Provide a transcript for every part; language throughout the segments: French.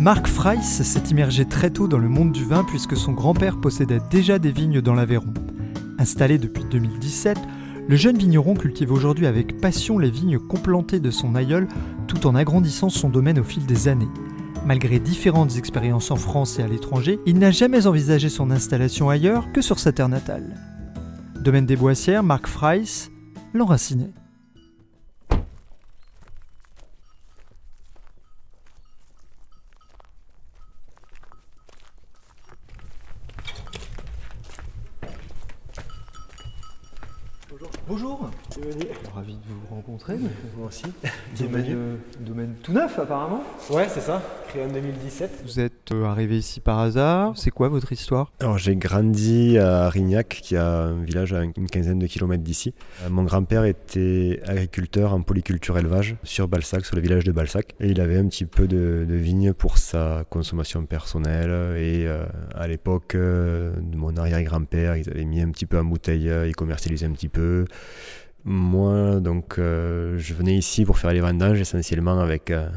Marc Freiss s'est immergé très tôt dans le monde du vin puisque son grand-père possédait déjà des vignes dans l'Aveyron. Installé depuis 2017, le jeune vigneron cultive aujourd'hui avec passion les vignes complantées de son aïeul tout en agrandissant son domaine au fil des années. Malgré différentes expériences en France et à l'étranger, il n'a jamais envisagé son installation ailleurs que sur sa terre natale. Domaine des Boissières, Marc Freiss, l'enraciné. Bonjour. Ravi de vous rencontrer. Moi aussi. Domaine, euh, domaine tout neuf apparemment. Ouais, c'est ça. Créé en 2017. Vous êtes euh, arrivé ici par hasard. C'est quoi votre histoire? Alors j'ai grandi à Rignac, qui est un village à une quinzaine de kilomètres d'ici. Euh, Mon grand-père était agriculteur en polyculture élevage sur Balsac, sur le village de Balsac. Et il avait un petit peu de, de vignes pour sa consommation personnelle. Et euh, à l'époque euh, mon arrière-grand-père, ils avaient mis un petit peu en bouteille, euh, ils commercialisaient un petit peu. Moi, donc, euh, je venais ici pour faire les vendanges essentiellement avec, euh,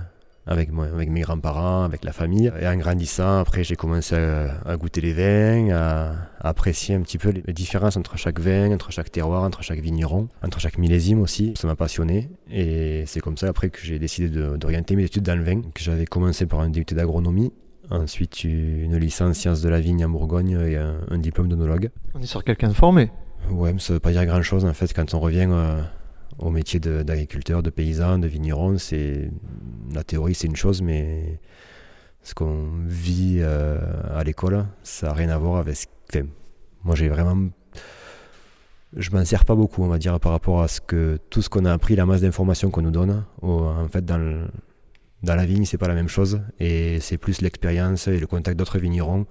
avec, moi, avec mes grands-parents, avec la famille. Et en grandissant, après, j'ai commencé à, à goûter les vins, à, apprécier un petit peu les, différences entre chaque vin, entre chaque terroir, entre chaque vigneron, entre chaque millésime aussi. Ça m'a passionné. Et c'est comme ça, après, que j'ai décidé d'orienter mes études dans le vin, que j'avais commencé par un DUT d'agronomie. Ensuite, une licence sciences de la vigne en Bourgogne et un, un diplôme d'onologue. On est sur quelqu'un de formé. Ouais, mais ça veut pas dire grand chose en fait quand on revient euh, au métier d'agriculteur, de, paysan, de vigneron. C'est la théorie, c'est une chose, mais ce qu'on vit euh, à l'école, ça n'a rien à voir avec. Enfin, moi, j'ai vraiment, je m'en sers pas beaucoup, on va dire, par rapport à ce que tout ce qu'on a appris, la masse d'informations qu'on nous donne. En fait, dans la vigne, c'est pas la même chose, et c'est plus l'expérience et le contact d'autres vignerons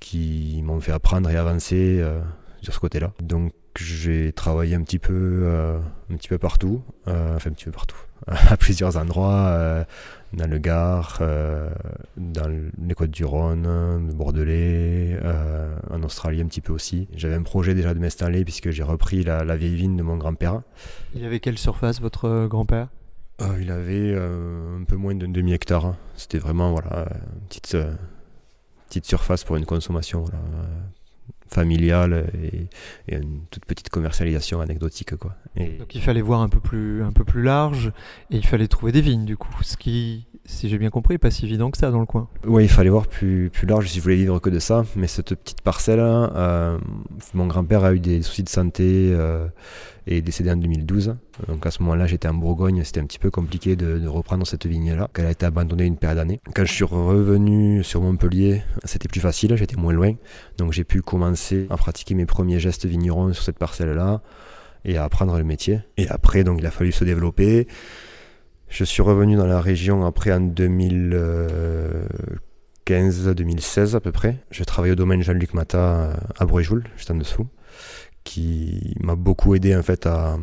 qui m'ont fait apprendre et avancer. euh, sur ce côté-là. Donc j'ai travaillé un petit peu, euh, un petit peu partout, euh, enfin un petit peu partout, à plusieurs endroits, euh, dans le Gard, dans les Côtes du Rhône, le Bordelais, en Australie un petit peu aussi. J'avais un projet déjà de m'installer puisque j'ai repris la, la vieille vigne de mon grand-père. Il avait quelle surface votre grand-père? Il avait un peu moins d'un demi-hectare. C'était vraiment voilà, une petite, petite surface pour une consommation voilà, familiale et, et une toute petite commercialisation anecdotique. Quoi. Et Donc il fallait voir un peu plus un peu plus large et il fallait trouver des vignes du coup, ce qui si j'ai bien compris est pas si évident que ça dans le coin. Ouais, il fallait voir plus, plus large si je voulais vivre que de ça. Mais cette petite parcelle, euh, mon grand-père a eu des soucis de santé euh, est décédé en 2012. Donc à ce moment-là, j'étais en Bourgogne. C'était un petit peu compliqué de, reprendre cette vigne-là. Elle a été abandonnée une paire d'années. Quand je suis revenu sur Montpellier, c'était plus facile. J'étais moins loin. Donc j'ai pu commencer à pratiquer mes premiers gestes vignerons sur cette parcelle-là et à apprendre le métier. Et après, donc il a fallu se développer. Je suis revenu dans la région après en 2015-2016 à peu près. Je travaille au domaine Jean-Luc Mata à Bréjoul, juste en dessous, qui m'a beaucoup aidé en fait à,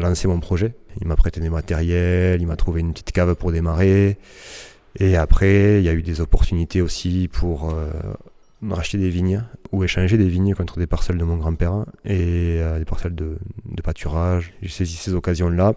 lancer mon projet. Il m'a prêté des matériels, il m'a trouvé une petite cave pour démarrer. Et après, il y a eu des opportunités aussi pour euh, racheter des vignes ou échanger des vignes contre des parcelles de mon grand-père et euh, des parcelles de pâturage. J'ai saisi ces occasions-là.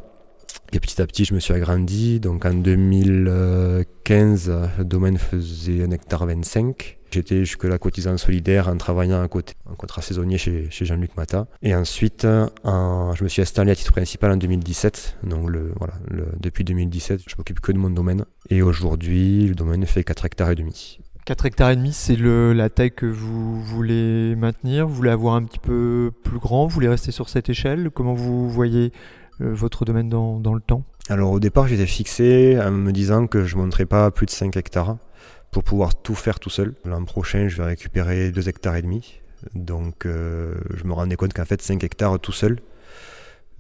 Et petit à petit, je me suis agrandi. Donc en 2015, le domaine faisait 1 hectare 25. J'étais jusque-là cotisant solidaire en travaillant à côté, en contrat saisonnier chez, Jean-Luc Mata. Et ensuite, en- je me suis installé à titre principal en 2017. Donc le, voilà, depuis 2017, je m'occupe que de mon domaine. Et aujourd'hui, le domaine fait 4 hectares et demi. 4 hectares et demi, c'est la taille que vous voulez maintenir, vous voulez avoir un petit peu plus grand, vous voulez rester sur cette échelle, comment vous voyez votre domaine dans, le temps Alors au départ, j'étais fixé en me disant que je ne monterais pas plus de 5 hectares pour pouvoir tout faire tout seul. L'an prochain, je vais récupérer 2 hectares et demi. Donc euh, je me rendais compte qu'en fait 5 hectares tout seul,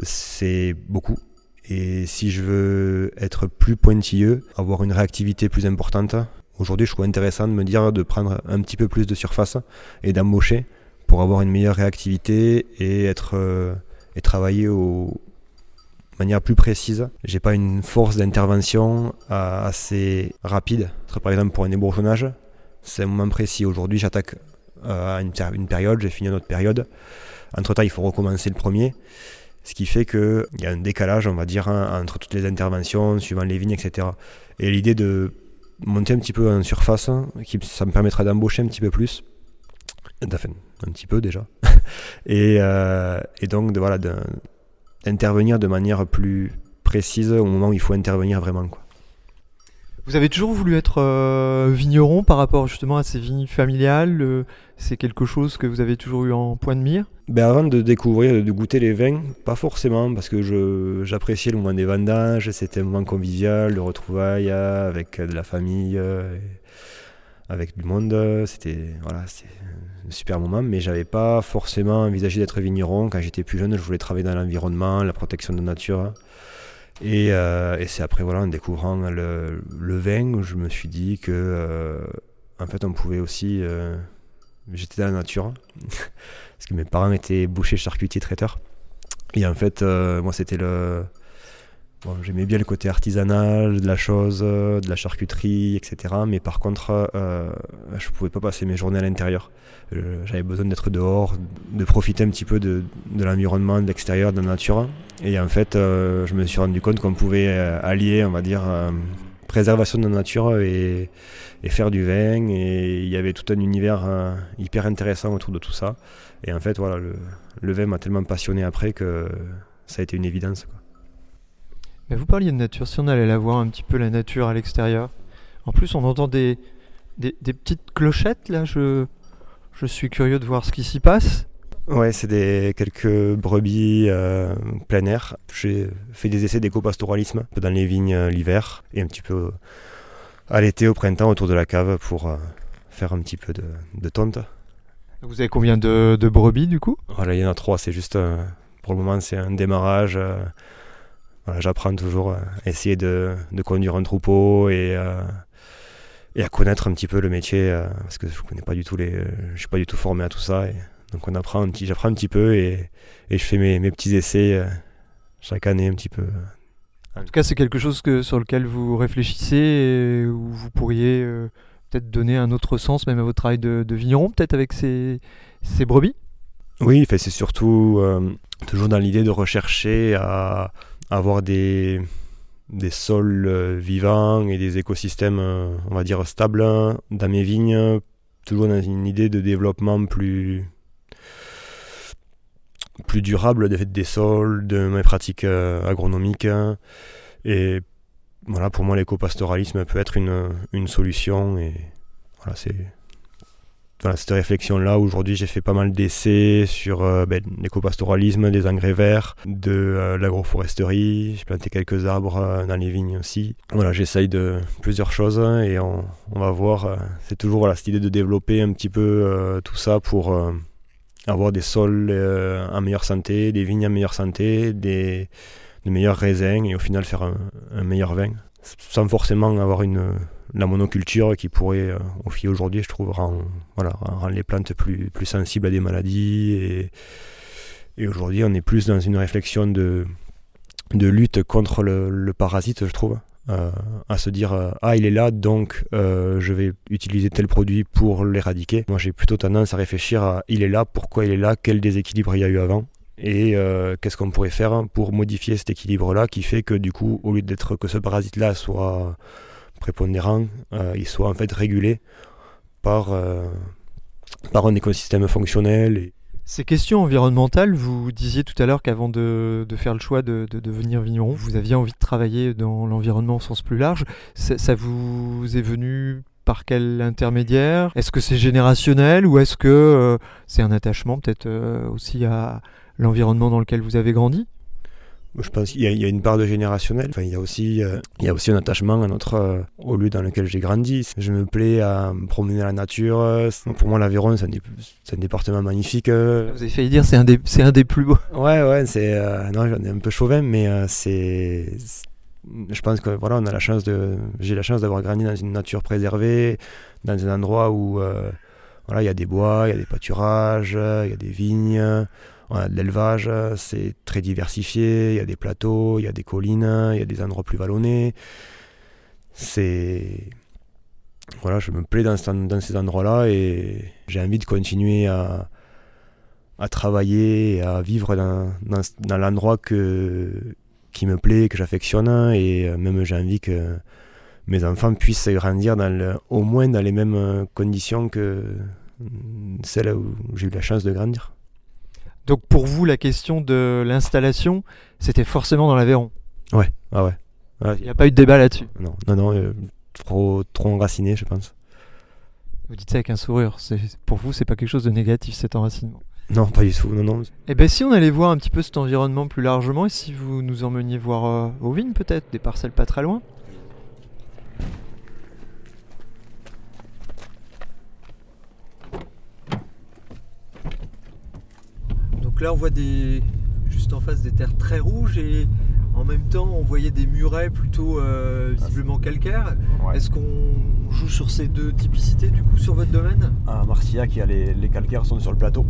c'est beaucoup. Et si je veux être plus pointilleux, avoir une réactivité plus importante, aujourd'hui je trouve intéressant de me dire de prendre un petit peu plus de surface et d'embaucher pour avoir une meilleure réactivité et être euh, et travailler au, de manière plus précise. J'ai pas une force d'intervention assez rapide. Par exemple pour un ébourgeonnage, c'est un moment précis. Aujourd'hui j'attaque à une, période, j'ai fini une autre période. Entre temps il faut recommencer le premier. Ce qui fait qu'il y a un décalage, on va dire, hein, entre toutes les interventions, suivant les vignes, etc. Et l'idée de monter un petit peu en surface, hein, ça me permettra d'embaucher un petit peu plus. Enfin, un petit peu déjà. et, euh, et, donc, voilà, d'intervenir de manière plus précise au moment où il faut intervenir vraiment. Quoi. Vous avez toujours voulu être euh, vigneron par rapport justement à ces vignes familiales euh, C'est quelque chose que vous avez toujours eu en point de mire? Ben Avant de découvrir, de goûter les vins, pas forcément, parce que j'appréciais le moment des vendages, c'était un moment convivial, de retrouvailles euh, avec de la famille, avec du monde. C'était voilà, super moment, mais j'avais pas forcément envisagé d'être vigneron. Quand j'étais plus jeune, je voulais travailler dans l'environnement, la protection de la nature. Euh, et, c'est après, voilà, en découvrant le, vin, je me suis dit que, euh, en fait, on pouvait aussi. Euh, j'étais dans la nature, parce que mes parents étaient bouchers, charcutiers, traiteurs. Et en fait, moi, c'était le. Bon, J'aimais bien le côté artisanal de la chose, de la charcuterie, etc. Mais par contre, je pouvais pas passer mes journées à l'intérieur. J'avais besoin d'être dehors, de profiter un petit peu de, de l'environnement, de l'extérieur, de la nature. Et en fait, euh, je me suis rendu compte qu'on pouvait euh, allier, on va dire, euh, préservation de la nature et, faire du vin. Et il y avait tout un univers hyper intéressant autour de tout ça. Et en fait, voilà, le, vin m'a tellement passionné après que ça a été une évidence. Mais vous parliez de nature, si on allait la voir un petit peu la nature à l'extérieur. En plus, on entend des, des, petites clochettes là. Je, je suis curieux de voir ce qui s'y passe. Ouais, c'est des quelques brebis euh, plein air. J'ai fait des essais d'éco-pastoralisme dans les vignes euh, l'hiver et un petit peu à l'été, au printemps, autour de la cave pour euh, faire un petit peu de, de tonte. Vous avez combien de, brebis du coup? Voilà, il y en a trois. C'est juste, pour le moment, c'est un démarrage. Voilà, J'apprends toujours à essayer de, de, conduire un troupeau et, et à connaître un petit peu le métier parce que je connais pas du tout les, je suis pas du tout formé à tout ça. Et, donc on apprend j'apprends un petit peu et, je fais mes, petits essais euh, chaque année un petit peu. En tout cas, c'est quelque chose que, sur lequel vous réfléchissez et où vous pourriez euh, peut-être donner un autre sens même à votre travail de, vigneron, peut-être avec ces, brebis? Oui, c'est surtout euh, toujours dans l'idée de rechercher à, avoir des, des sols vivants et des écosystèmes, on va dire, stables dans mes vignes, toujours dans une idée de développement plus, plus durable des, des sols, de mes pratiques euh, agronomiques. Et voilà, pour moi, l'éco-pastoralisme peut être une, une, solution. Et voilà, c'est voilà, cette réflexion-là. Aujourd'hui, j'ai fait pas mal d'essais sur euh, ben, l'éco-pastoralisme, des engrais verts, de euh, l'agroforesterie. J'ai planté quelques arbres dans les vignes aussi. Voilà, j'essaye de plusieurs choses et on, va voir. c'est toujours voilà, cette idée de développer un petit peu tout ça pour avoir des sols euh, en meilleure santé, des vignes en meilleure santé, des, meilleurs raisins et au final faire un, meilleur vin. Sans forcément avoir une, la monoculture qui pourrait, euh, au fil aujourd'hui, je trouve, rendre, voilà, rendre les plantes plus, plus sensibles à des maladies. Et, et aujourd'hui, on est plus dans une réflexion de, de lutte contre le, parasite, je trouve. Euh, à se dire euh, ah il est là donc je vais utiliser tel produit pour l'éradiquer. Moi j'ai plutôt tendance à réfléchir à il est là, pourquoi il est là, quel déséquilibre il y a eu avant et qu'est-ce qu'on pourrait faire pour modifier cet équilibre là qui fait que du coup au lieu d'être que ce parasite là soit prépondérant, il soit en fait régulé par, par un écosystème fonctionnel. Ces questions environnementales, vous disiez tout à l'heure qu'avant de, faire le choix de, devenir vigneron, vous aviez envie de travailler dans l'environnement au sens plus large. Ça, vous est venu par quel intermédiaire? Est-ce que c'est générationnel ou est-ce que euh, c'est un attachement peut-être euh, aussi à l'environnement dans lequel vous avez grandi? Je pense qu'il y, a- il y a une part de générationnel. Enfin, il y a aussi, euh, il y a aussi un attachement à notre, euh, au lieu dans lequel j'ai grandi. Je me plais à me promener dans la nature. euh, pour moi, l'Aveyron, c'est un, dé- c'est un département magnifique. Vous avez failli dire c'est un un des plus beaux. Ouais, ouais, c'est. euh, non, j'en ai un peu chauvin, mais c'est. Je pense que voilà, on a la chance de. J'ai la chance d'avoir grandi dans une nature préservée, dans un endroit où voilà, il y a des bois, il y a des pâturages, il y a des vignes, l'élevage, c'est très diversifié, il y a des plateaux, il y a des collines, il y a des endroits plus vallonnés. C'est. Voilà, je me plais dans, ce- dans ces endroits-là et j'ai envie de continuer à, à travailler et à vivre dans, dans, l'endroit que, qui me plaît, que j'affectionne. Et euh, même j'ai envie que mes enfants puissent grandir au moins dans les mêmes euh, conditions que celles où j'ai eu la chance de grandir. Donc pour vous, la question de l'installation, c'était forcément dans l'Aveyron. Ouais, ah ouais. Ouais, Il n'y a pas eu de débat là-dessus. non, non, non, euh, trop, trop enraciné, je pense. Vous dites ça avec un sourire. C'est, pour vous, c'est pas quelque chose de négatif cet enracinement. Non, pas du tout, non, non. Eh ben si on allait voir un petit peu cet environnement plus largement et si vous nous emmeniez voir euh, aux vignes peut-être, des parcelles pas très loin. Là on voit des juste en face des terres très rouges et en même temps on voyait des murets plutôt euh, visiblement calcaires. Est-ce qu'on joue sur ces deux typicités du coup sur votre domaine? À Marcillac, il y a les, les calcaires sont sur le plateau.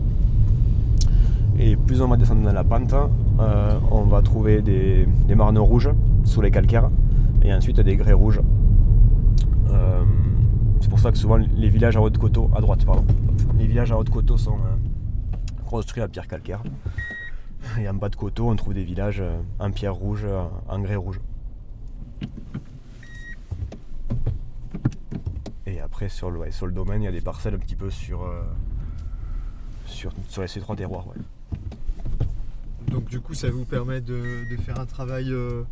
Et plus on va descendre dans la pente, euh, on va trouver des, des marnes rouges sous les calcaires et ensuite des grès rouges. Euh, c'est pour ça que souvent les villages à haute coteau, à droite pardon, les villages à haute coteau sont construits à pierre calcaire. Et en bas de coteau, on trouve des villages euh, en pierre rouge, euh, en grès rouge. Et après, sur le, ouais, sur le domaine, il y a des parcelles un petit peu sur, euh, sur, sur ces trois terroirs. ouais. Donc du coup, ça vous permet de, de faire un travail, euh,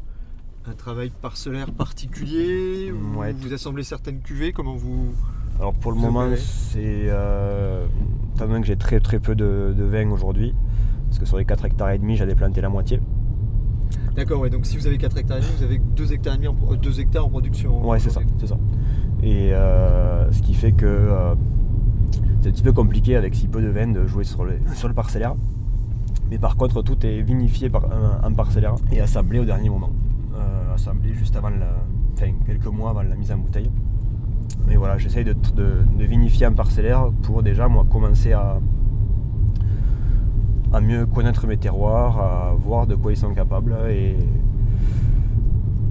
un travail parcellaire particulier ou Ouais. Vous assemblez certaines cuvées Comment vous Alors pour le Vous moment, c'est. Euh, étant donné que j'ai très très peu de, de vin aujourd'hui, parce que sur les 4 hectares et demi, j'avais planté la moitié. D'accord, ouais. Donc si vous avez 4 hectares et demi, vous avez 2 hectares et demi en, pro- euh, deux hectares en production. Ouais, c'est ça, c'est ça. Et euh, ce qui fait que euh, c'est un petit peu compliqué avec si peu de vin de jouer sur le, sur le parcellaire. Mais par contre, tout est vinifié par, en- en parcellaire et assemblé au dernier moment. Euh, assemblé juste avant la. Enfin, quelques mois avant la mise en bouteille. Mais voilà, j'essaye de, de- vinifier en parcellaire pour déjà, moi, commencer à, à mieux connaître mes terroirs, à voir de quoi ils sont capables. Et,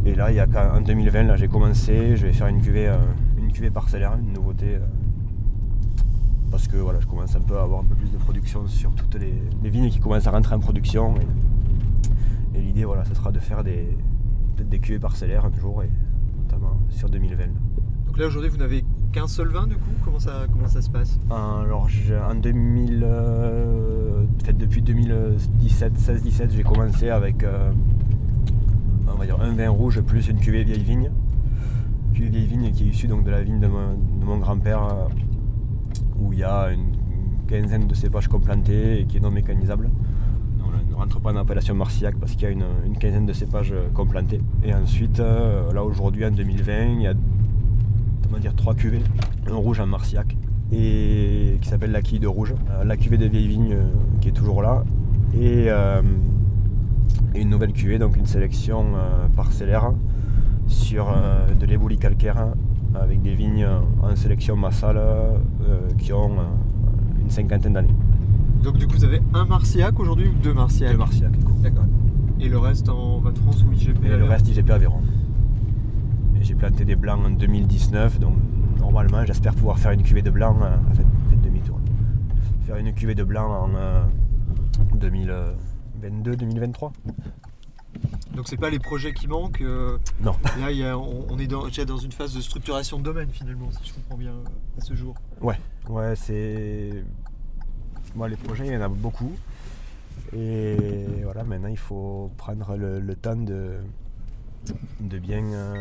et là, il y a en 2020, là, j'ai commencé, je vais faire une cuvée, euh, une cuvée parcellaire, une nouveauté. euh, parce que voilà, je commence un peu à avoir un peu plus de production sur toutes les, vignes qui commencent à rentrer en production. Et, et l'idée, voilà, ce sera de faire des, peut-être des cuvées parcellaires un jour, et notamment sur 2020. Donc là aujourd'hui, vous n'avez qu'un seul vin du coup? Comment ça, se passe? Alors, en 2000, euh, en fait, depuis 2017, 16-17, j'ai commencé avec euh, on va dire un vin rouge plus une cuvée vieille vigne. Cuvée vieille vigne qui est issue donc de la vigne de mon, grand-père, euh, où il y a une quinzaine de cépages complantés et qui est non mécanisable. Ne rentre pas dans l'appellation Marcillac parce qu'il y a une, quinzaine de cépages complantés. Et ensuite, là aujourd'hui en 2020, il y a on va dire trois cuvées, un rouge en Marcillac et qui s'appelle la quille de rouge, Euh, la cuvée des vieilles vignes euh, qui est toujours là et, euh, et une nouvelle cuvée, donc une sélection euh, parcellaire sur euh, de l'éboulis calcaire avec des vignes en sélection massale qui ont une cinquantaine d'années. Donc du coup, vous avez un Marciac aujourd'hui ou deux Marciac Deux Marcillac du coup. D'accord. Et le reste en vin de France ou IGP Et le reste IGP Aveyron. J'ai planté des blancs en 2019, donc normalement j'espère pouvoir faire une cuvée de blanc, euh, en fait, demi-tour. Faire une cuvée de blanc en euh, 2022-2023. Donc c'est pas les projets qui manquent. euh, Non. Là, il y a- on, on est dans- déjà dans une phase de structuration de domaine finalement, si je comprends bien euh, à ce jour. Ouais, c'est. Moi, les projets, il y en a beaucoup. Et voilà, maintenant, il faut prendre le, le temps de, de bien, euh,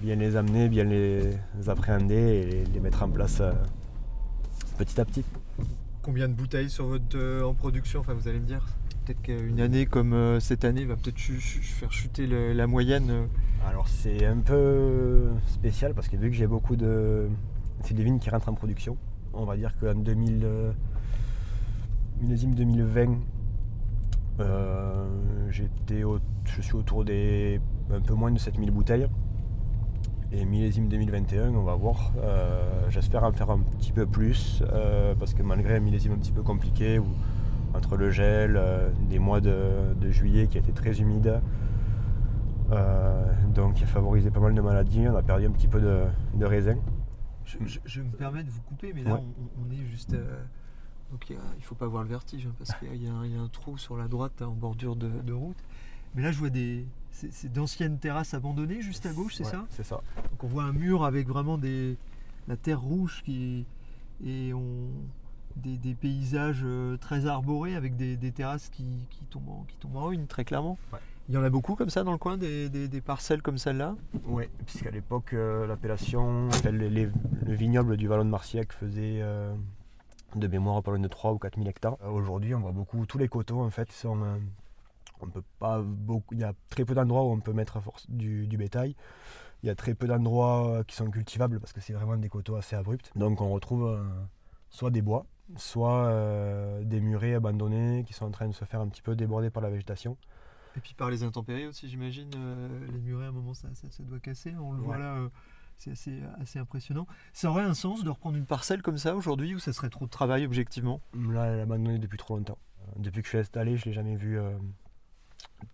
bien les amener, bien les appréhender et les, mettre en place euh, petit à petit. Combien de bouteilles sur votre euh, en production? Enfin, vous allez me dire. peut-être qu'une année comme euh, cette année va peut-être faire chuter le- la moyenne. Alors c'est un peu spécial parce que vu que j'ai beaucoup de. C'est des vignes qui rentrent en production. On va dire qu'en 2000. euh, millésime 2020, euh, j'étais au- je suis autour des un peu moins de 7000 bouteilles. Et millésime 2021, on va voir. Euh, J'espère en faire un petit peu plus euh, parce que malgré un millésime un petit peu compliqué, où, entre le gel, euh, des mois de, de juillet qui a été très humide, donc qui a favorisé pas mal de maladies, on a perdu un petit peu de, de raisin. Je, je- je me permets de vous couper, mais là Ouais. on, on est juste. donc il il faut pas avoir le vertige hein, parce qu'il y, a un- il y a un trou sur la droite en bordure de, de route. Mais là je vois des. C'est d'anciennes terrasses abandonnées juste à gauche, c'est Ouais, ça? C'est ça. Donc on voit un mur avec vraiment des la terre rouge qui et on des, des paysages euh, très arborés avec des, des terrasses qui, qui tombent en, qui tombent en ruine très clairement. Ouais. Il y en a beaucoup comme ça dans le coin, des, des- des parcelles comme celle-là? Oui, puisqu'à l'époque, euh, l'appellation, enfin, le vignoble du Vallon de Marciac faisait euh, de mémoire pas loin de 3 ou 4 000 hectares. Euh, Aujourd'hui, on voit beaucoup, tous les coteaux en fait sont. On peut pas beaucoup, il y a très peu d'endroits où on peut mettre à force du, du bétail. Il y a très peu d'endroits euh, qui sont cultivables parce que c'est vraiment des coteaux assez abrupts. Donc on retrouve euh, soit des bois, soit euh, des murets abandonnés qui sont en train de se faire un petit peu déborder par la végétation. Et puis par les intempéries aussi, j'imagine. euh, les murets, à un moment, ça, ça, ça doit casser. On le Ouais. voit là, euh, c'est assez, assez impressionnant. Ça aurait un sens de reprendre une parcelle comme ça aujourd'hui ou ça serait trop de travail objectivement? Là, elle est abandonnée depuis trop longtemps. Depuis que je suis installé, je ne l'ai jamais vu euh,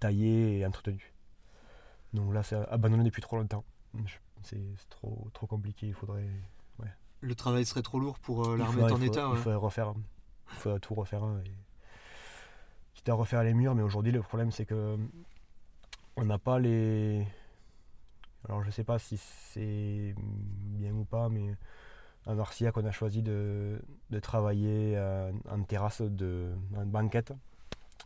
taillé et entretenu. Donc là, c'est abandonné depuis trop longtemps. C'est trop, trop compliqué. Il faudrait, Le travail serait trop lourd pour euh, la remettre en il faudrait- état. Il faudrait refaire. Il faudrait tout refaire. et- Quitte à refaire les murs, mais aujourd'hui, le problème, c'est que on n'a pas les. Alors, je sais pas si c'est bien ou pas, mais à Marciac, on a choisi de, de travailler euh, en terrasse de en banquette,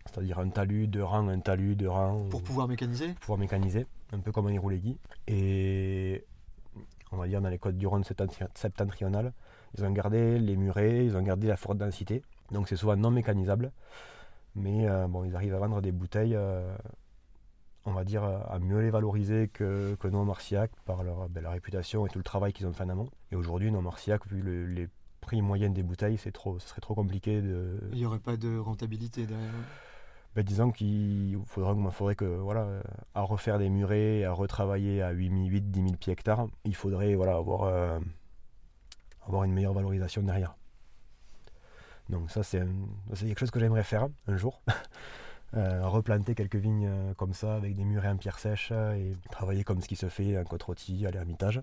c'est-à-dire un talus, deux rangs, un talus, deux rangs, Pour ou- pouvoir mécaniser pour pouvoir mécaniser, un peu comme un Iroulegui. Et on va dire dans les côtes du Rhône septentri- septentrionales, ils ont gardé les murets, ils ont gardé la forte densité. Donc c'est souvent non mécanisable. Mais euh, bon, ils arrivent à vendre des bouteilles, euh, on va dire, à mieux les valoriser que, que nos Marciac par leur, ben, leur réputation et tout le travail qu'ils ont fait en amont. Et aujourd'hui, nos Marciac, vu le- les prix moyens des bouteilles, c'est trop, ce serait trop compliqué de, Il n'y aurait pas de rentabilité derrière. ben, disons qu'il faudra, il faudrait que, voilà, à refaire des murets, à retravailler à 8 000, 8 10 000 pieds hectares, il faudrait voilà, avoir, euh, avoir une meilleure valorisation derrière. Donc ça, c'est quelque chose que j'aimerais faire un jour. Euh, replanter quelques vignes euh, comme ça, avec des murets en pierre sèche, et travailler comme ce qui se fait en côte-rôtie, à l'Ermitage.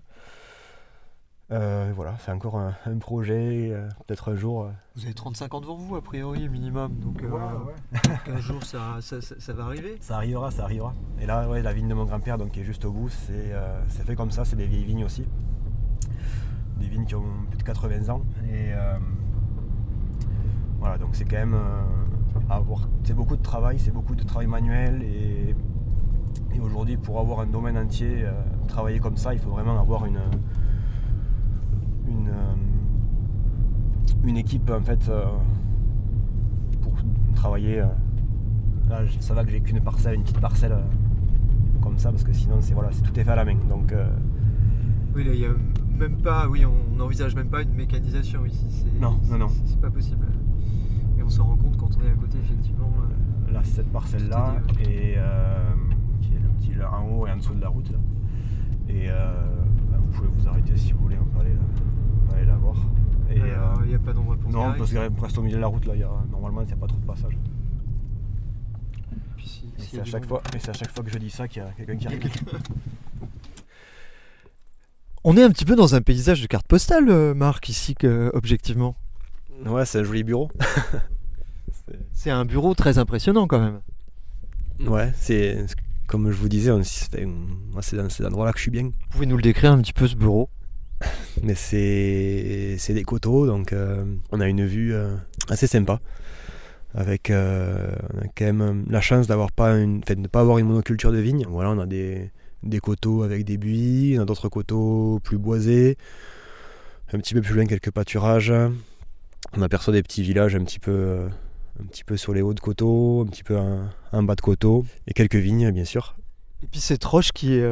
Euh, voilà, c'est encore un, un projet, euh, peut-être un jour. euh, Vous avez 35 ans devant vous, a priori, minimum. Donc, euh, donc un jour, ça, ça, ça- ça va arriver. Ça arrivera, ça arrivera. Et là, ouais, la vigne de mon grand-père, donc qui est juste au bout, c'est euh, c'est fait comme ça, c'est des vieilles vignes aussi. Des vignes qui ont plus de 80 ans. Et euh, voilà, donc c'est quand même euh, avoir. C'est beaucoup de travail, c'est beaucoup de travail manuel. Et, et aujourd'hui, pour avoir un domaine entier, euh, travailler comme ça, il faut vraiment avoir une. Une, euh, une équipe en fait euh, pour travailler. euh, Là, ça va que j'ai qu'une parcelle, une petite parcelle comme ça, parce que sinon, c'est voilà, c'est tout est fait à la main. Donc, Oui, là, il y a même pas. Oui, on n'envisage même pas une mécanisation ici. C'est- Non, non, non. C'est pas possible. Et on s'en rend compte quand on est à côté, effectivement. là, cette parcelle-là, et euh, qui est le petit là, en haut et en dessous de la route. Là. Et euh, bah, vous pouvez vous arrêter si vous voulez, on peut aller, peut aller la voir. Et, euh, il n'y a pas d'endroit pour se non, garer. parce que reste au milieu de la route, là, il y a, normalement, il n'y a pas trop de passage. Puis si- y c'est à, chaque monde- fois, et c'est à chaque fois que je dis ça qu'il y a quelqu'un qui arrive. On est un petit peu dans un paysage de carte postale, euh, Marc, ici, que, objectivement. ouais, c'est un joli bureau. C'est un bureau très impressionnant quand même. Ouais, c'est comme je vous disais, on- c'est dans cet endroit-là que je suis bien. Vous pouvez nous le décrire un petit peu ce bureau? Mais c'est des coteaux, donc euh, on a une vue euh, assez sympa. Avec euh, on a quand même la chance d'avoir pas une, enfin, de ne pas avoir une monoculture de vignes. Voilà, on a des, des coteaux avec des buis, on a d'autres coteaux plus boisés, un petit peu plus loin quelques pâturages. On aperçoit des petits villages un petit peu, un petit peu sur les hauts de coteaux, un petit peu en, bas de coteaux, et quelques vignes bien sûr. Et puis cette roche qui est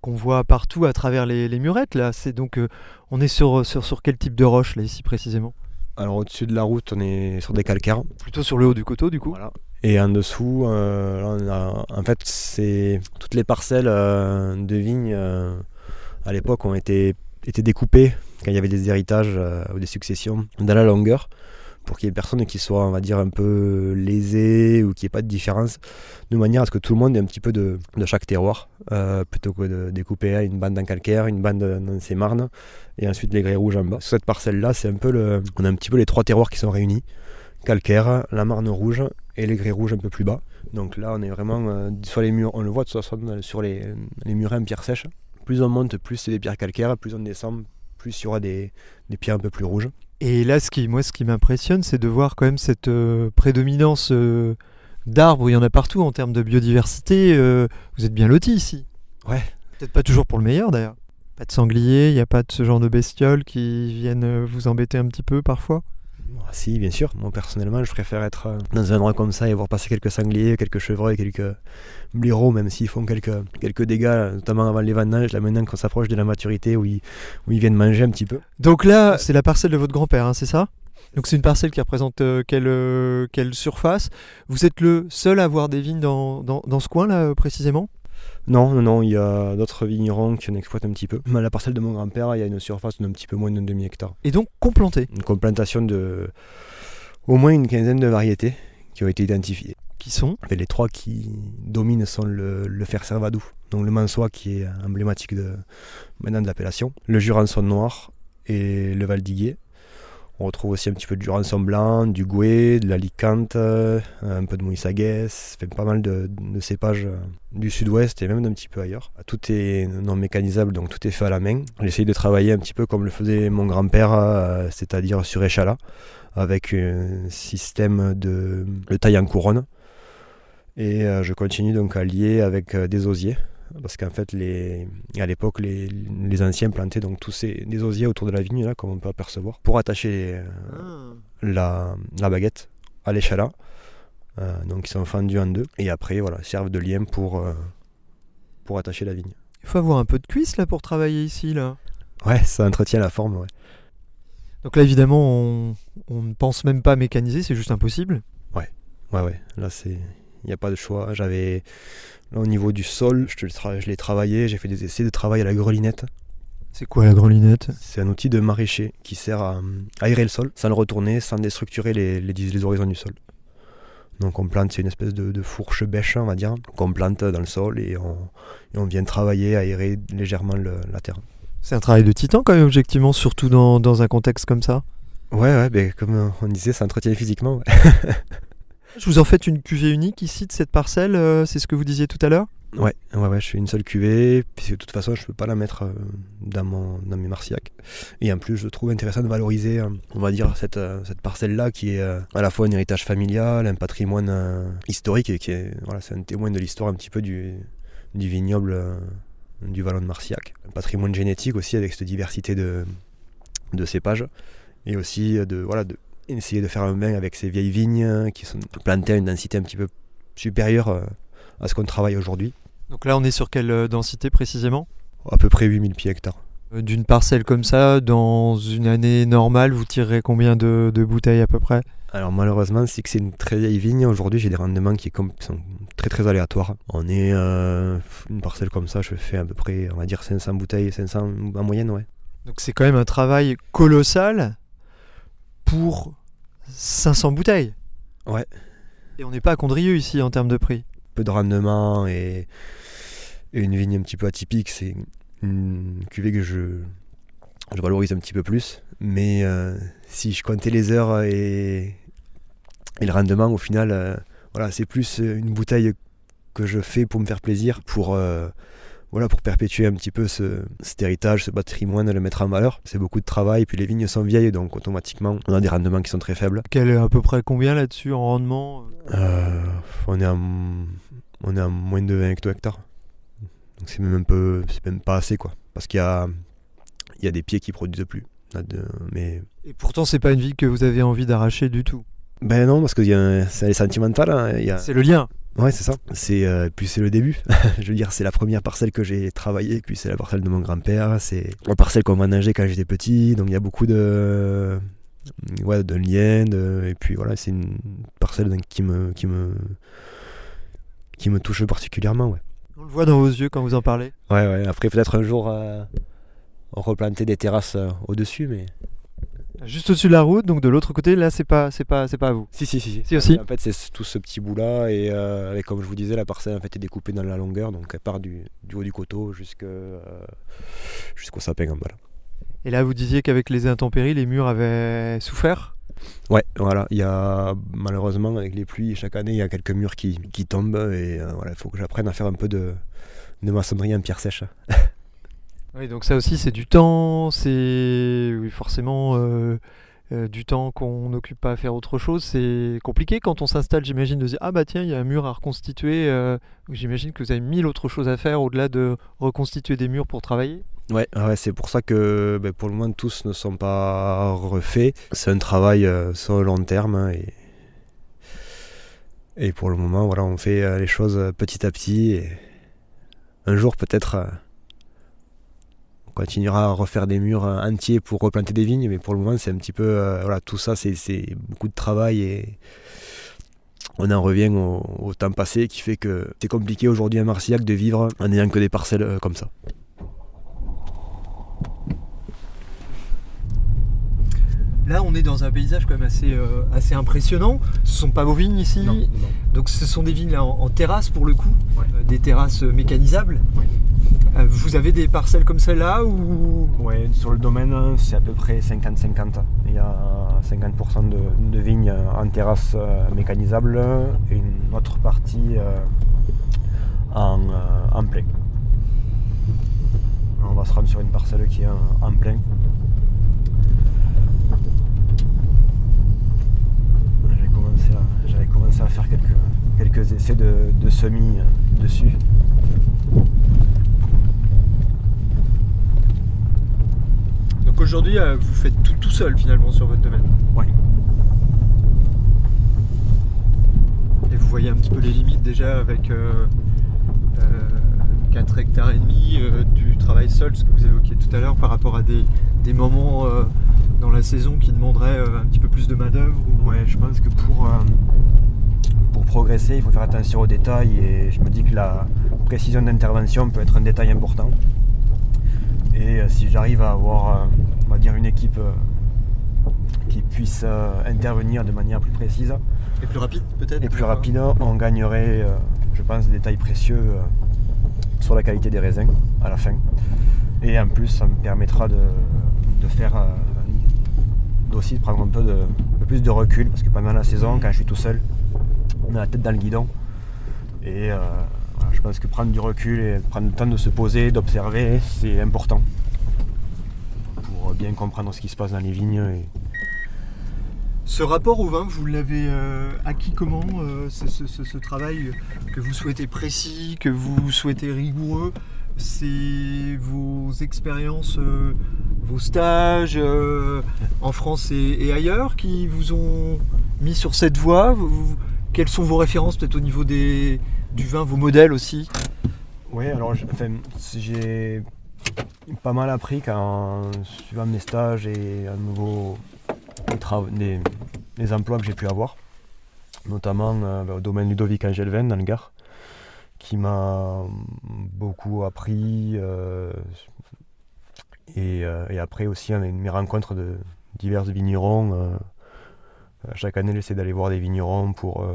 qu'on voit partout à travers les, les murettes là, c'est donc euh, on est sur, sur sur quel type de roche là ici précisément? Alors au-dessus de la route, on est sur des calcaires. Plutôt sur le haut du coteau du coup? Voilà. Et en dessous, euh, là, on a- en fait, c'est toutes les parcelles euh, de vignes à l'époque ont été, été découpées quand il y avait des héritages ou des successions dans la longueur pour qu'il y ait personne qui soit, on va dire, un peu lésé ou qu'il n'y ait pas de différence, de manière à ce que tout le monde ait un petit peu de, chaque terroir, euh, plutôt que de découper une bande en calcaire, une bande dans ces marnes, et ensuite les grès rouges en bas. Sur cette parcelle-là, c'est un peu on a un petit peu les trois terroirs qui sont réunis calcaire, la marne rouge et les grès rouges un peu plus bas. Donc là, on est vraiment euh, sur les murs, on le voit de toute façon euh, sur les, murets en pierre sèche. Plus on monte, plus c'est des pierres calcaires, plus on descend, plus il y aura des pierres un peu plus rouges. Et là, ce qui, moi, ce qui m'impressionne, c'est de voir quand même cette euh, prédominance euh, d'arbres. Il y en a partout en termes de biodiversité. euh, vous êtes bien lotis ici. Ouais. Peut-être pas toujours pour le meilleur d'ailleurs. Pas de sangliers, il n'y a pas de ce genre de bestioles qui viennent vous embêter un petit peu parfois? Ah, si, bien sûr. Moi, personnellement, je préfère être euh, dans un endroit comme ça et voir passer quelques sangliers, quelques chevreuils, quelques blaireaux, même s'ils font quelques, quelques dégâts, notamment avant les vendanges, là maintenant qu'on s'approche de la maturité où ils, viennent manger un petit peu. Donc là, c'est la parcelle de votre grand-père, hein, c'est ça? Donc c'est une parcelle qui représente euh, quelle, euh, quelle surface? Vous êtes le seul à avoir des vignes dans, dans, ce coin-là précisément? Non, non, non, il y a d'autres vignerons qui en exploitent un petit peu. Mais à la parcelle de mon grand-père, il y a une surface d'un petit peu moins d'un demi-hectare. Et donc complanté, Une complantation de au moins une quinzaine de variétés qui ont été identifiées. qui sont Et les trois qui dominent sont le, le fer servadou, donc le mansois qui est emblématique de, maintenant de l'appellation, le jurançon noir et le val d'Iguier. On retrouve aussi un petit peu de jurançon blanc, du gouet, de l'alicante, euh, un peu de moïssaguès, fait pas mal de, cépages euh, du sud-ouest et même d'un petit peu ailleurs. Tout est non mécanisable, donc tout est fait à la main. J'essaye de travailler un petit peu comme le faisait mon grand-père, euh, c'est-à-dire sur échalas, avec un système de le taille en couronne. Et je continue donc à lier avec des osiers. Parce qu'en fait, les, à l'époque, les, les anciens plantaient donc tous ces, des osiers autour de la vigne, là, comme on peut apercevoir, pour attacher euh, la, la baguette à l'échalas. Euh, donc ils sont fendus en deux. Et après, voilà, servent de lien pour, euh, pour attacher la vigne. Il faut avoir un peu de cuisse là pour travailler ici là. Ouais, ça entretient la forme, ouais. Donc là évidemment on, on ne pense même pas mécaniser, c'est juste impossible. Ouais, ouais. Là, c'est. Il n'y a pas de choix. J'avais. Au niveau du sol, je, l'ai travaillé. J'ai fait des essais de travail à la grelinette. C'est quoi la grelinette? C'est un outil de maraîcher qui sert à aérer le sol sans le retourner, sans déstructurer les, les, les horizons du sol. Donc on plante, c'est une espèce de, de fourche bêche, on va dire, qu'on plante dans le sol et on, et on vient travailler, aérer légèrement le- la terre. C'est un travail de titan quand même objectivement, surtout dans, dans un contexte comme ça? Ouais, ouais, ben, comme on disait, ça entretient physiquement. ouais. Je vous en faites une cuvée unique ici de cette parcelle, euh, c'est ce que vous disiez tout à l'heure? Ouais, ouais, ouais, je fais une seule cuvée, puisque de toute façon, je peux pas la mettre euh, dans, mon, dans mes marciacs. Et en plus, je trouve intéressant de valoriser, euh, on va dire, cette, cette parcelle-là, qui est à la fois un héritage familial, un patrimoine historique, et qui est, voilà, c'est un témoin de l'histoire un petit peu du, vignoble du Vallon de Marciac. Un patrimoine génétique aussi, avec cette diversité de, de cépages, et aussi de, voilà, de essayer de faire un bain avec ces vieilles vignes euh, qui sont plantées à une densité un petit peu supérieure euh, à ce qu'on travaille aujourd'hui. Donc là on est sur quelle euh, densité précisément? À peu près 8000 pieds hectares. Euh, D'une parcelle comme ça, dans une année normale, vous tirerez combien de, de bouteilles à peu près? Alors malheureusement, c'est que c'est une très vieille vigne. Aujourd'hui, j'ai des rendements qui sont très très aléatoires. On est euh, une parcelle comme ça, je fais à peu près, on va dire 500 bouteilles, 500 en moyenne, ouais. Donc c'est quand même un travail colossal pour 500 bouteilles. Ouais. Et on n'est pas à Condrieu ici en termes de prix. Peu de rendement et, et une vigne un petit peu atypique. C'est une cuvée que je, je valorise un petit peu plus. Mais euh, si je comptais les heures et, et le rendement, au final, euh, voilà, c'est plus une bouteille que je fais pour me faire plaisir, pour, euh, voilà, pour perpétuer un petit peu ce, cet héritage, ce patrimoine, le mettre en valeur. C'est beaucoup de travail, puis les vignes sont vieilles, donc automatiquement, on a des rendements qui sont très faibles. Quel est à peu près combien là-dessus en rendement Euh, on, est à, on est à moins de 20 hecto-hectares. Donc c'est même un peu, c'est même pas assez quoi. Parce qu'il y a, il y a des pieds qui produisent plus. De- mais Et pourtant c'est pas une vie que vous avez envie d'arracher du tout? Ben non, parce que c'est sentimental. hein, a- C'est le lien. Ouais, c'est ça. C'est euh, puis c'est le début. je veux dire, c'est la première parcelle que j'ai travaillée, puis c'est la parcelle de mon grand-père, c'est la parcelle qu'on ménageait quand j'étais petit. Donc il y a beaucoup de ouais, de liens, de... et puis voilà, c'est une parcelle qui me qui me qui me touche particulièrement, ouais. On le voit dans vos yeux quand vous en parlez. Ouais, ouais. Après peut-être un jour euh, replanter des terrasses euh, au-dessus, mais Juste au-dessus de la route, donc de l'autre côté, là, c'est pas, c'est pas, c'est pas à vous. si si si. si. Si, aussi. En fait, c'est tout ce petit bout là et, euh, et comme je vous disais, la parcelle en fait est découpée dans la longueur, donc elle part du, du haut du coteau euh, jusqu'au sapin en bas. là. Et là, vous disiez qu'avec les intempéries, les murs avaient souffert? Ouais, voilà. Il y a malheureusement avec les pluies chaque année, il y a quelques murs qui, qui tombent et euh, voilà, il faut que j'apprenne à faire un peu de, de maçonnerie en pierre sèche. Oui, donc ça aussi, c'est du temps, c'est forcément euh, euh, du temps qu'on n'occupe pas à faire autre chose. C'est compliqué quand on s'installe, j'imagine, de dire Ah bah tiens, il y a un mur à reconstituer. euh, j'imagine que vous avez mille autres choses à faire au-delà de reconstituer des murs pour travailler. Ouais, ouais c'est pour ça que ben, pour le moment tous ne sont pas refaits. C'est un travail sur le long terme hein, et, et pour le moment voilà on fait les choses petit à petit et un jour peut-être continuera à refaire des murs euh, entiers pour replanter des vignes mais pour le moment c'est un petit peu euh, voilà tout ça c'est- beaucoup de travail et on en revient au, au temps passé qui fait que c'est compliqué aujourd'hui à Marcillac de vivre en n'ayant que des parcelles euh, comme ça. Là, on est dans un paysage quand même assez, euh, assez impressionnant. Ce sont pas vos vignes ici. Donc ce sont des vignes là, en, en terrasse pour le coup, Ouais. Euh, des terrasses euh, mécanisables. Ouais. Euh, vous avez des parcelles comme celle-là ou? Ouais, sur le domaine, c'est à peu près 50-50. Il y a 50% de, de vignes en terrasse mécanisable et une autre partie en, en plein. On va se rendre sur une parcelle qui est en, en plein. J'avais commencé à, j'avais commencé à faire quelques, quelques essais de, de semis euh, dessus. Donc aujourd'hui, euh, vous faites tout tout seul finalement sur votre domaine. Ouais. Et vous voyez un petit peu les limites déjà avec euh, 4 hectares et demi euh, du travail seul, ce que vous évoquiez tout à l'heure par rapport à des, des moments euh, dans la saison qui demanderaient euh, un petit peu plus de main-d'œuvre. ou- Ouais, je pense que pour, euh, pour progresser, il faut faire attention aux détails et je me dis que la précision d'intervention peut être un détail important. Et euh, si j'arrive à avoir, on va dire, une équipe qui puisse intervenir de manière plus précise Et plus rapide peut-être et plus rapide, on gagnerait, je pense, des détails précieux sur la qualité des raisins à la fin. Et en plus, ça me permettra de, de faire euh, aussi de prendre un peu, plus de recul parce que pendant la saison, quand je suis tout seul, on a la tête dans le guidon. Et euh, je pense que prendre du recul et prendre le temps de se poser, d'observer, c'est important pour bien comprendre ce qui se passe dans les vignes. Ce rapport au vin, vous l'avez euh, acquis comment euh, ce travail que vous souhaitez précis, que vous souhaitez rigoureux? C'est vos expériences, euh, vos stages euh, en France et, ailleurs qui vous ont mis sur cette voie Quelles sont vos références peut-être au niveau des, du vin, vos modèles aussi? Oui, alors j'ai pas mal appris quand, suivant mes stages et à nouveau les, emplois que j'ai pu avoir, notamment euh, au domaine Ludovic Angelven dans le Gard, qui m'a beaucoup appris. euh, et, euh, et après aussi, avec mes rencontres de divers vignerons. euh, chaque année, j'essaie d'aller voir des vignerons pour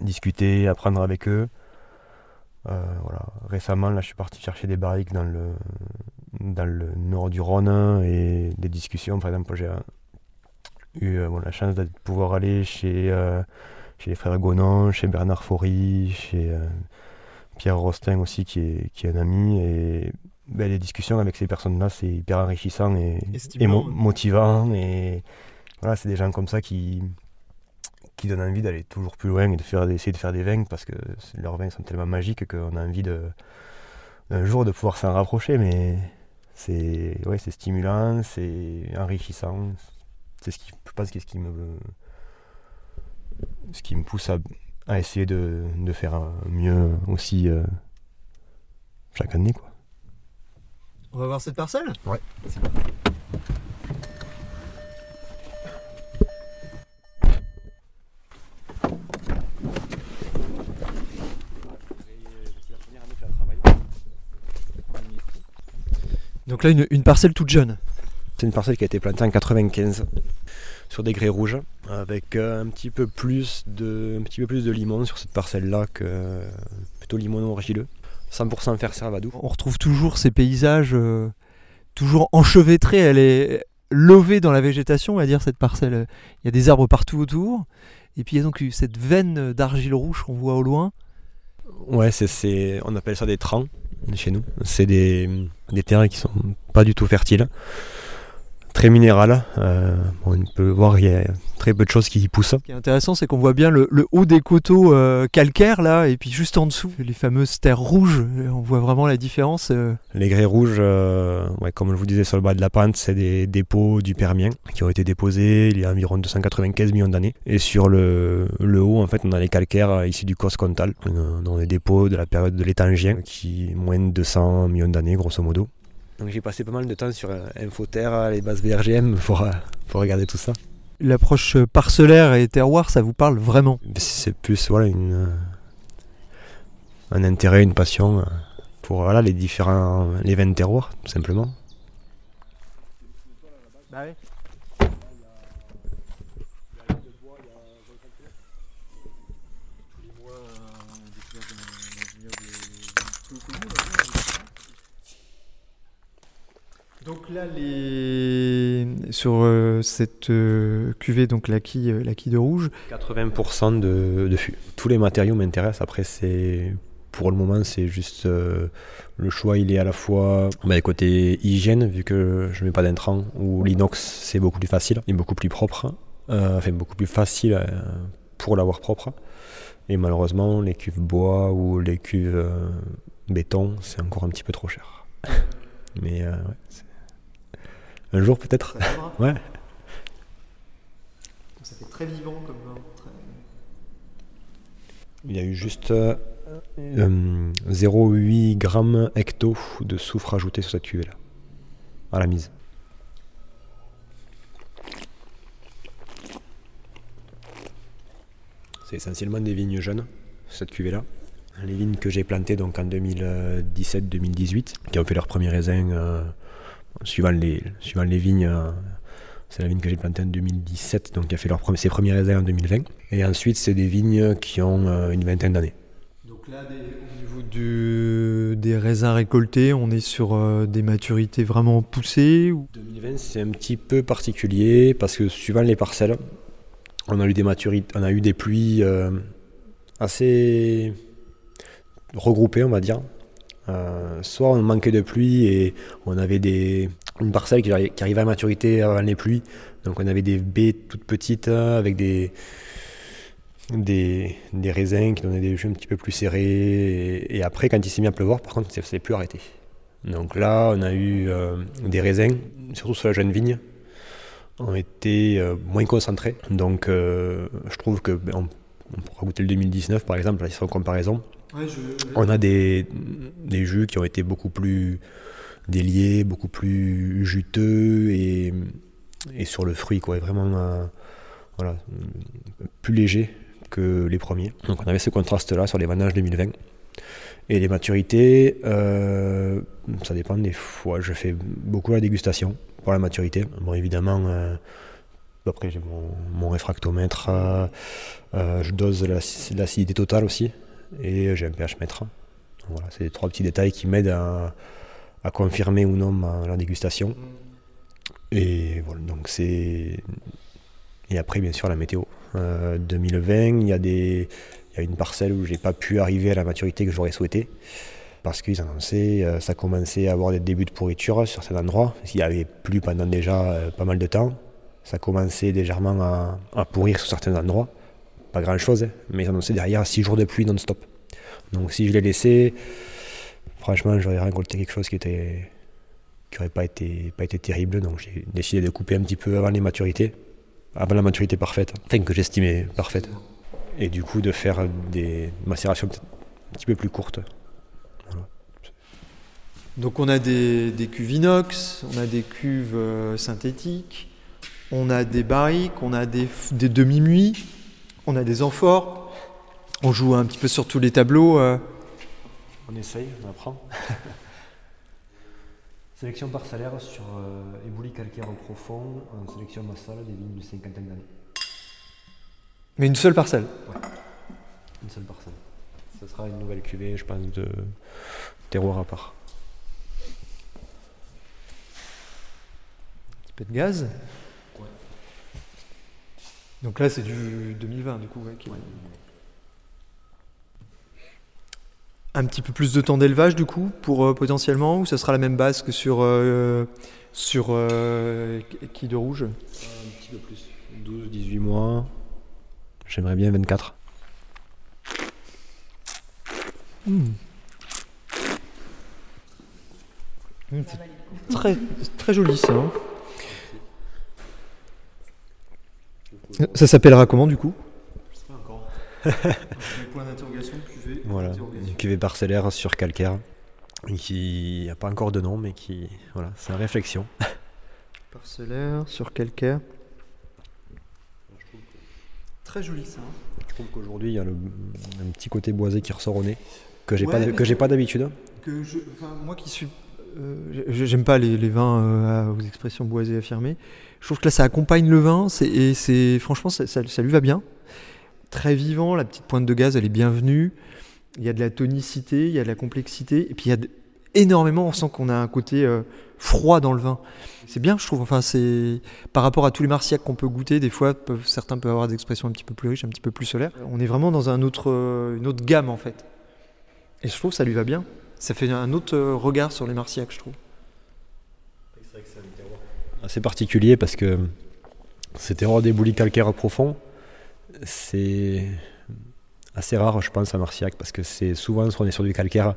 discuter, apprendre avec eux. Voilà. Récemment, là, je suis parti chercher des barriques dans le, dans le nord du Rhône et des discussions. Par exemple, j'ai eu la chance de pouvoir aller chez, chez les frères Gonon, chez Bernard Faury, chez euh, Pierre Rostin aussi, qui est, qui est un ami. Et ben, les discussions avec ces personnes-là, c'est hyper enrichissant et, Et et mo- stimulant. motivant. Et voilà, c'est des gens comme ça qui, qui donnent envie d'aller toujours plus loin et de faire, d'essayer de faire des vins parce que leurs vins sont tellement magiques qu'on a envie de, un jour de pouvoir s'en rapprocher. Mais c'est ouais, c'est stimulant, c'est enrichissant. C'est ce qui, je pense, que ce qui me, ce qui me pousse à, à essayer de, de faire mieux aussi euh, chaque année. Quoi. On va voir cette parcelle? Ouais. Donc là, une, une parcelle toute jeune. C'est une parcelle qui a été plantée en 95 sur des grès rouges avec euh, un petit peu plus de, un petit peu plus de limon sur cette parcelle-là que plutôt limon argileux. 100% fer servadou. On retrouve toujours ces paysages euh, toujours enchevêtrés. Elle est levée dans la végétation, on va dire, cette parcelle. Il y a des arbres partout autour. Et puis il y a donc cette veine d'argile rouge qu'on voit au loin. Ouais, c'est, c'est- on appelle ça des trans chez nous. C'est des, des terrains qui sont pas du tout fertiles, très minérales. Euh, on peut voir il y a très peu de choses qui y poussent. Ce qui est intéressant, c'est qu'on voit bien le, le haut des coteaux euh, calcaires là, et puis juste en dessous, les fameuses terres rouges. On voit vraiment la différence. euh. Les grès rouges, ouais, comme je vous disais sur le bas de la pente, c'est des dépôts du Permien qui ont été déposés il y a environ 295 millions d'années. Et sur le, le haut, en fait, on a les calcaires issus du cos Comtal, euh, dans les dépôts de la période de l'étangien, qui est moins de 200 millions d'années, grosso modo. Donc j'ai passé pas mal de temps sur euh, Infoterre, les bases VRGM, pour, euh, pour regarder tout ça. L'approche parcellaire et terroir, ça vous parle vraiment? C'est plus voilà, une, euh, un intérêt, une passion euh, pour voilà, les différents les vins de terroir, tout simplement. Là, les... sur euh, cette euh, cuvée, donc la quille, euh, la quille de rouge, 80% de, de fût. Tous les matériaux m'intéressent. Après, c'est pour le moment, c'est juste euh, le choix. Il est à la fois bah, côté hygiène, vu que je mets pas d'intrants, ou l'inox, c'est beaucoup plus facile et beaucoup plus propre. Enfin, beaucoup plus facile pour l'avoir propre. Et malheureusement, les cuves bois ou les cuves béton, c'est encore un petit peu trop cher. Mais euh, ouais, c'est- un jour peut-être. Ouais. ça fait très vivant comme vin. Il y a eu juste euh, euh, 0,8 g hecto de soufre ajouté sur cette cuvée là, à la mise. C'est essentiellement des vignes jeunes, cette cuvée là. Les vignes que j'ai plantées donc en 2017-2018, qui ont fait leur premier raisin euh, suivant, les, suivant les vignes. euh, c'est la vigne que j'ai plantée en 2017, donc qui a fait leur ses premiers raisins en 2020. Et ensuite, c'est des vignes qui ont euh, une vingtaine d'années. Donc là, des- au niveau du- des raisins récoltés, on est sur euh, des maturités vraiment poussées ou... 2020, c'est un petit peu particulier parce que suivant les parcelles, on a eu des maturités, on a eu des pluies euh, assez regroupées, on va dire. Euh, soit on manquait de pluie et on avait une parcelle qui, arri- qui arrivait à maturité avant les pluies. Donc on avait des baies toutes petites euh, avec des, des, raisins qui donnaient des jus un petit peu plus serrés. Et, après, quand il s'est mis à pleuvoir, par contre, ça s'est plus arrêté. Donc là, on a eu euh, des raisins, surtout sur la jeune vigne, ont été euh, moins concentrés. Donc euh, je trouve que ben, pourra goûter le 2019 par exemple, là, sans comparaison. On a des, des jus qui ont été beaucoup plus déliés, beaucoup plus juteux et, sur le fruit, quoi, vraiment euh, voilà, plus léger que les premiers. Donc on avait ce contraste-là sur les vendages 2020. Et les maturités, euh, ça dépend des fois. Je fais beaucoup la dégustation pour la maturité. Bon, évidemment, euh, après j'ai mon, réfractomètre, je dose l'ac- l'acidité totale aussi, et j'ai un pH mètre. Voilà, c'est les trois petits détails qui m'aident à, confirmer ou non ma- la dégustation. Et voilà, donc c'est. Et après, bien sûr, la météo. Euh, 2020, il y a des. Y a une parcelle où j'ai pas pu arriver à la maturité que j'aurais souhaité parce qu'ils annonçaient, euh, ça commençait à avoir des débuts de pourriture sur cet endroit. Il y avait plu pendant déjà euh, pas mal de temps. Ça commençait légèrement à pourrir sur certains endroits. Pas grand chose, mais ils annonçaient derrière 6 jours de pluie non-stop. Donc si je les laissais, franchement, j'aurais récolté quelque chose qui était qui n'aurait pas été, pas été terrible. Donc j'ai décidé de couper un petit peu avant les maturités, avant la maturité parfaite, enfin que j'estimais parfaite. et du coup de faire des macérations un petit peu plus courtes. Donc on a des, cuves inox, on a des cuves euh, synthétiques, on a des barriques, on a des, des demi-muits, on a des amphores. On joue un petit peu sur tous les tableaux. euh. On essaye, on apprend. sélection parcellaire sur euh, éboulis calcaire profond en sélection massale des vignes de cinquantaine d'années. Mais une seule parcelle. Une seule parcelle. Ce sera une nouvelle cuvée, je pense, de terroir à part. petit peu de gaz. Donc là, c'est du 2020, du coup. ouais, qui- Un petit peu plus de temps d'élevage, du coup, pour euh, potentiellement, ou ça sera la même base que sur, euh, sur euh, qui de rouge? Un petit peu plus. 12, 18 mois. J'aimerais bien 24. Mmh, c'est très, très joli, ça. hein. Ça s'appellera comment, du coup? Point d'interrogation, cuvée. Voilà, une cuvée parcellaire sur calcaire qui n'a pas encore de nom, mais qui. Voilà, c'est en réflexion. Parcellaire sur calcaire. Très joli ça. hein. Je trouve qu'aujourd'hui, il y a le- un petit côté boisé qui ressort au nez, que j'ai Ouais, pas, mais- que j'ai pas d'habitude. Que je, enfin, moi qui suis. Euh, j'ai- J'aime pas les, vins euh, aux expressions boisées affirmées. Je trouve que là ça accompagne le vin et franchement ça, lui va bien. Très vivant, la petite pointe de gaz elle est bienvenue. Il y a de la tonicité, il y a de la complexité et puis il y a énormément, on sent qu'on a un côté euh, froid dans le vin. C'est bien je trouve, enfin par rapport à tous les marciacs qu'on peut goûter, des fois certains peuvent avoir des expressions un petit peu plus riches, un petit peu plus solaires. On est vraiment dans une autre gamme en fait. Et je trouve que ça lui va bien. Ça fait un autre euh, regard sur les marciacs, je trouve. assez particulier parce que ces terroirs d'éboulis calcaires profonds, c'est assez rare, je pense, à Marciac parce que c'est souvent on est sur du calcaire,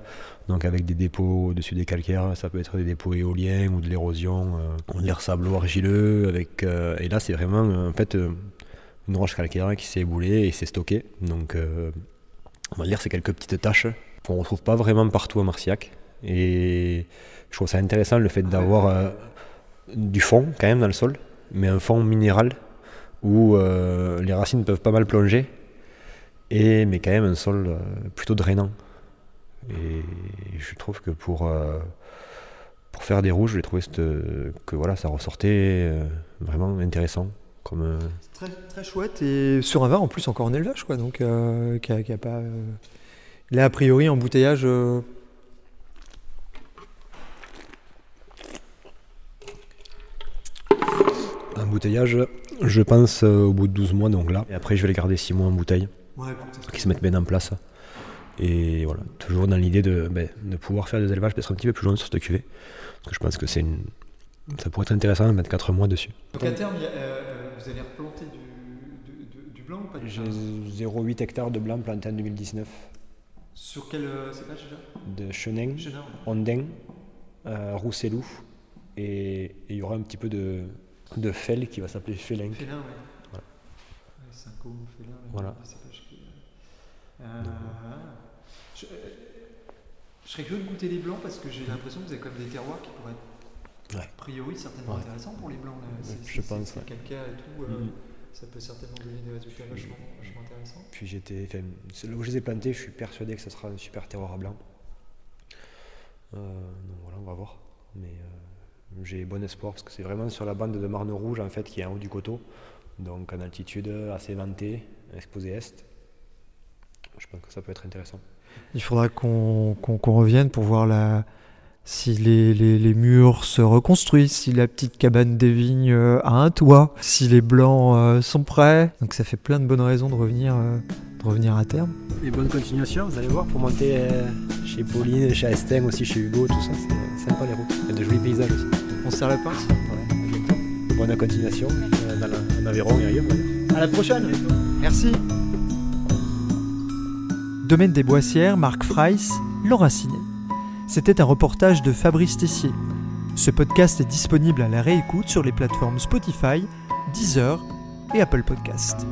donc avec des dépôts au-dessus des calcaires, ça peut être des dépôts éoliens ou de l'érosion, euh, de l'air argileux, avec, euh, et là c'est vraiment en fait euh, une roche calcaire qui s'est éboulée et s'est stockée, donc on va dire c'est quelques petites taches qu'on retrouve pas vraiment partout à Marciac, et je trouve ça intéressant le fait d'avoir euh, du fond quand même dans le sol, mais un fond minéral où euh, les racines peuvent pas mal plonger, et, mais quand même un sol euh, plutôt drainant. Et je trouve que pour, pour faire des rouges, j'ai trouvé que voilà, ça ressortait vraiment intéressant. Comme, Très, très chouette et sur un vin en plus encore en élevage, quoi. Donc, qui a, qui a pas. Euh, Là, a priori, embouteillage. euh, un bouteillage, je pense euh, au bout de 12 mois, donc là. Et après, je vais les garder 6 mois en bouteille, qui se mettent bien en place. Et voilà, toujours dans l'idée de, ben, de pouvoir faire des élevages peut-être un petit peu plus loin sur cette cuvée. Parce que je pense que c'est une... ça pourrait être intéressant de mettre 4 mois dessus. Donc, à terme, vous allez replanter du, blanc ou pas J'ai 0,8 hectares de blanc planté en 2019, Sur quel cépage déjà de chenin, ondin, euh, rousselou, et il y aura un petit peu de, de fel qui va s'appeler félin. Félin, oui. Voilà. Synco, félin, oui, Voilà. des cépages qui, euh, euh, je, euh, je serais curieux de goûter les blancs parce que j'ai l'impression que vous avez quand même des terroirs qui pourraient être, Ouais. a priori, certainement Ouais. intéressants pour les blancs. Là. Ouais, C'est- je c'est- pense, c'est ouais. calcaire et tout. euh, Mhm. Ça peut certainement donner des résultats vachement, vachement intéressants. Puis j'étais, enfin, là où je les ai plantés, je suis persuadé que ce sera un super terroir à blanc. Euh, donc voilà, on va voir. Mais euh, j'ai bon espoir parce que c'est vraiment sur la bande de Marne Rouge en fait qui est en haut du coteau, donc en altitude assez ventée, exposé est. Je pense que ça peut être intéressant. Il faudra qu'on revienne pour voir la, si les, les- les murs se reconstruisent, si la petite cabane des vignes euh, a un toit, si les blancs euh, sont prêts. Donc ça fait plein de bonnes raisons de revenir, euh, de revenir à terme. Et bonne continuation, vous allez voir, pour monter chez Pauline, chez Estelle aussi, chez Hugo, tout ça, c'est sympa les routes. Il y a de jolis paysages aussi. On se serre la pince Ouais. Bonne continuation dans la- en Aveyron et ailleurs. À la prochaine. Merci. Domaine des Boissières, Marc Freiss, Laura Ciné. C'était un reportage de Fabrice Tessier. Ce podcast est disponible à la réécoute sur les plateformes Spotify, Deezer et Apple Podcast.